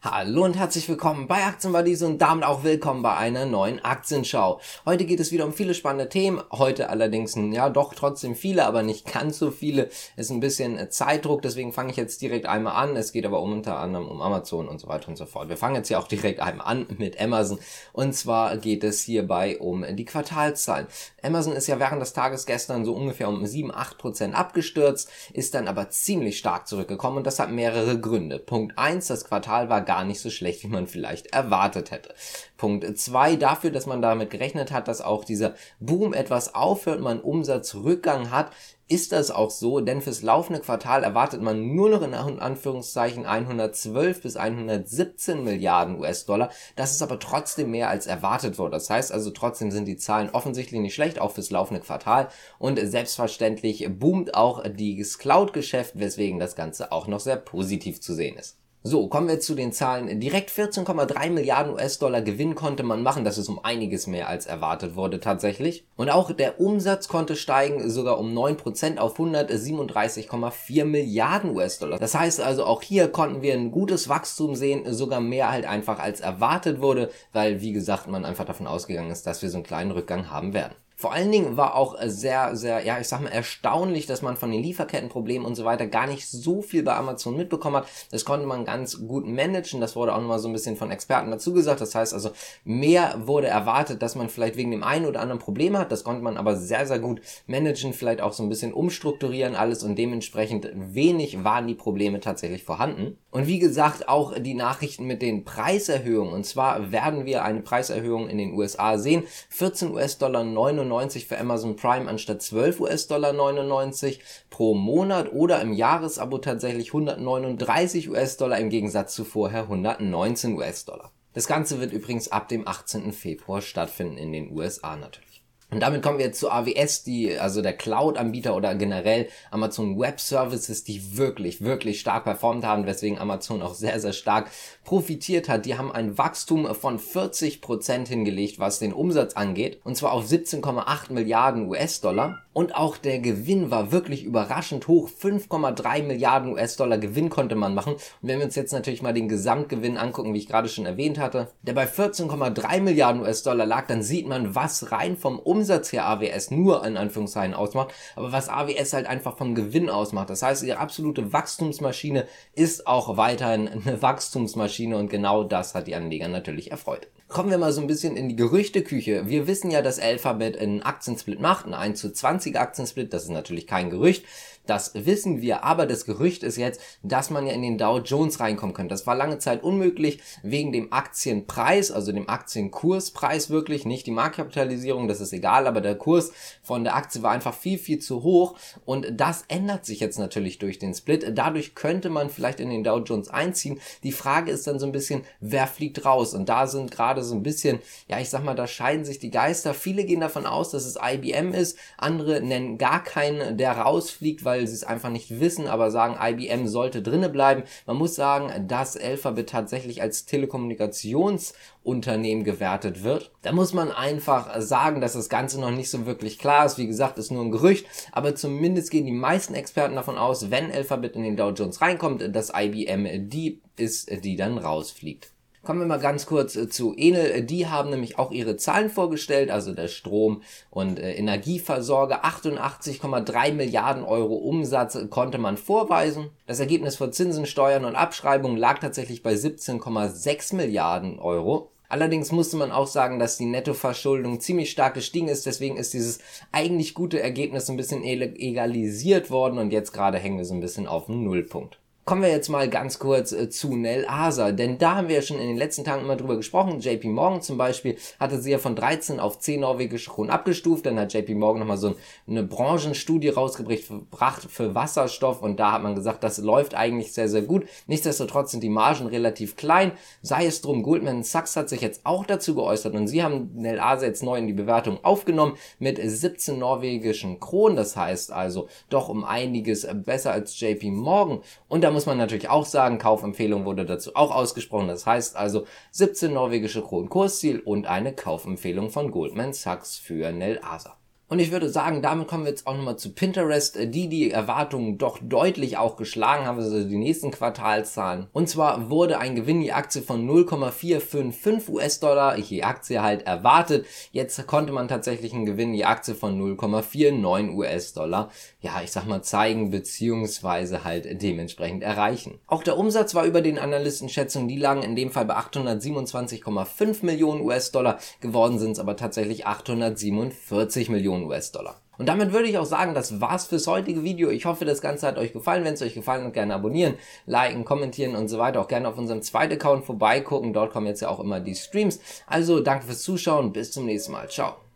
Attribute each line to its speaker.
Speaker 1: Hallo und herzlich willkommen bei Aktienbuddies und damit auch willkommen bei einer neuen Aktienschau. Heute geht es wieder um viele spannende Themen. Heute allerdings, ja doch trotzdem viele, aber nicht ganz so viele. Ist ein bisschen Zeitdruck, deswegen fange ich jetzt direkt einmal an. Es geht aber unter anderem um Amazon und so weiter und so fort. Wir fangen jetzt hier auch direkt einmal an mit Amazon. Und zwar geht es hierbei um die Quartalszahlen. Amazon ist ja während des Tages gestern so ungefähr um 7, 8 Prozent abgestürzt, ist dann aber ziemlich stark zurückgekommen und das hat mehrere Gründe. Punkt 1, das Quartal war gar nicht so schlecht, wie man vielleicht erwartet hätte. Punkt zwei dafür, dass man damit gerechnet hat, dass auch dieser Boom etwas aufhört, man Umsatzrückgang hat, ist das auch so, denn fürs laufende Quartal erwartet man nur noch in Anführungszeichen 112 bis 117 Milliarden US-Dollar. Das ist aber trotzdem mehr als erwartet wurde. Das heißt also trotzdem sind die Zahlen offensichtlich nicht schlecht, auch fürs laufende Quartal. Und selbstverständlich boomt auch das Cloud-Geschäft, weswegen das Ganze auch noch sehr positiv zu sehen ist. So, kommen wir zu den Zahlen. Direkt 14,3 Milliarden US-Dollar Gewinn konnte man machen. Das ist um einiges mehr als erwartet wurde tatsächlich. Und auch der Umsatz konnte steigen, sogar um 9% auf 137,4 Milliarden US-Dollar. Das heißt also, auch hier konnten wir ein gutes Wachstum sehen, sogar mehr halt einfach als erwartet wurde, weil, wie gesagt, man einfach davon ausgegangen ist, dass wir so einen kleinen Rückgang haben werden. Vor allen Dingen war auch sehr, sehr, ja, ich sag mal, erstaunlich, dass man von den Lieferkettenproblemen und so weiter gar nicht so viel bei Amazon mitbekommen hat. Das konnte man ganz gut managen. Das wurde auch nochmal so ein bisschen von Experten dazu gesagt. Das heißt also, mehr wurde erwartet, dass man vielleicht wegen dem einen oder anderen Problem hat. Das konnte man aber sehr, sehr gut managen, vielleicht auch so ein bisschen umstrukturieren alles und dementsprechend wenig waren die Probleme tatsächlich vorhanden. Und wie gesagt, auch die Nachrichten mit den Preiserhöhungen. Und zwar werden wir eine Preiserhöhung in den USA sehen. 14 US-Dollar 99 für Amazon Prime anstatt 12 US-Dollar 99 pro Monat oder im Jahresabo tatsächlich 139 US-Dollar im Gegensatz zu vorher 119 US-Dollar. Das Ganze wird übrigens ab dem 18. Februar stattfinden in den USA natürlich. Und damit kommen wir jetzt zu AWS, die, also der Cloud-Anbieter oder generell Amazon Web Services, die wirklich, wirklich stark performt haben, weswegen Amazon auch sehr, sehr stark profitiert hat. Die haben ein Wachstum von 40 Prozent hingelegt, was den Umsatz angeht, und zwar auf 17,8 Milliarden US-Dollar. Und auch der Gewinn war wirklich überraschend hoch. 5,3 Milliarden US-Dollar Gewinn konnte man machen. Und wenn wir uns jetzt natürlich mal den Gesamtgewinn angucken, wie ich gerade schon erwähnt hatte, der bei 14,3 Milliarden US-Dollar lag, dann sieht man, was rein vom Umsatz her AWS nur in Anführungszeichen ausmacht, aber was AWS halt einfach vom Gewinn ausmacht. Das heißt, ihre absolute Wachstumsmaschine ist auch weiterhin eine Wachstumsmaschine und genau das hat die Anleger natürlich erfreut. Kommen wir mal so ein bisschen in die Gerüchteküche. Wir wissen ja, dass Alphabet einen Aktiensplit macht, einen 1 zu 20 Aktiensplit. Das ist natürlich kein Gerücht. Das wissen wir, aber das Gerücht ist jetzt, dass man ja in den Dow Jones reinkommen könnte. Das war lange Zeit unmöglich wegen dem Aktienpreis, also dem Aktienkurspreis wirklich, nicht die Marktkapitalisierung, das ist egal, aber der Kurs von der Aktie war einfach viel, viel zu hoch und das ändert sich jetzt natürlich durch den Split. Dadurch könnte man vielleicht in den Dow Jones einziehen. Die Frage ist dann so ein bisschen, wer fliegt raus? Und da sind gerade so ein bisschen, ja, ich sag mal, da scheiden sich die Geister. Viele gehen davon aus, dass es IBM ist, andere nennen gar keinen, der rausfliegt, weil sie es einfach nicht wissen, aber sagen, IBM sollte drinne bleiben. Man muss sagen, dass Alphabet tatsächlich als Telekommunikationsunternehmen gewertet wird. Da muss man einfach sagen, dass das Ganze noch nicht so wirklich klar ist. Wie gesagt, ist nur ein Gerücht, aber zumindest gehen die meisten Experten davon aus, wenn Alphabet in den Dow Jones reinkommt, dass IBM die ist, die dann rausfliegt. Kommen wir mal ganz kurz äh, zu Enel. Die haben nämlich auch ihre Zahlen vorgestellt, also der Strom- und äh, Energieversorger. 88,3 Milliarden Euro Umsatz konnte man vorweisen. Das Ergebnis vor Zinsen, Steuern und Abschreibungen lag tatsächlich bei 17,6 Milliarden Euro. Allerdings musste man auch sagen, dass die Nettoverschuldung ziemlich stark gestiegen ist. Deswegen ist dieses eigentlich gute Ergebnis ein bisschen egalisiert worden und jetzt gerade hängen wir so ein bisschen auf dem Nullpunkt. Kommen wir jetzt mal ganz kurz äh, zu Nel Asa, denn da haben wir ja schon in den letzten Tagen immer drüber gesprochen. JP Morgan zum Beispiel hatte sie ja von 13 auf 10 norwegische Kronen abgestuft. Dann hat JP Morgan nochmal so eine Branchenstudie rausgebracht für Wasserstoff und da hat man gesagt, das läuft eigentlich sehr, sehr gut. Nichtsdestotrotz sind die Margen relativ klein. Sei es drum, Goldman Sachs hat sich jetzt auch dazu geäußert und sie haben Nel Asa jetzt neu in die Bewertung aufgenommen mit 17 norwegischen Kronen. Das heißt also doch um einiges besser als JP Morgan. Und da muss man natürlich auch sagen, Kaufempfehlung wurde dazu auch ausgesprochen. Das heißt also 17 norwegische Kronen Kursziel und eine Kaufempfehlung von Goldman Sachs für Nel Asa. Und ich würde sagen, damit kommen wir jetzt auch nochmal zu Pinterest, äh, die die Erwartungen doch deutlich auch geschlagen haben, also die nächsten Quartalszahlen. Und zwar wurde ein Gewinn je Aktie von 0,455 US-Dollar je Aktie halt erwartet. Jetzt konnte man tatsächlich einen Gewinn je Aktie von 0,49 US-Dollar, ja, ich sag mal zeigen, beziehungsweise halt dementsprechend erreichen. Auch der Umsatz war über den Analystenschätzungen, die lagen in dem Fall bei 827,5 Millionen US-Dollar, geworden sind es aber tatsächlich 847 Millionen Millionen US-Dollar. Und damit würde ich auch sagen, das war's fürs heutige Video. Ich hoffe, das Ganze hat euch gefallen. Wenn es euch gefallen hat, gerne abonnieren, liken, kommentieren und so weiter. Auch gerne auf unserem zweiten Account vorbeigucken. Dort kommen jetzt ja auch immer die Streams. Also danke fürs Zuschauen. Bis zum nächsten Mal. Ciao.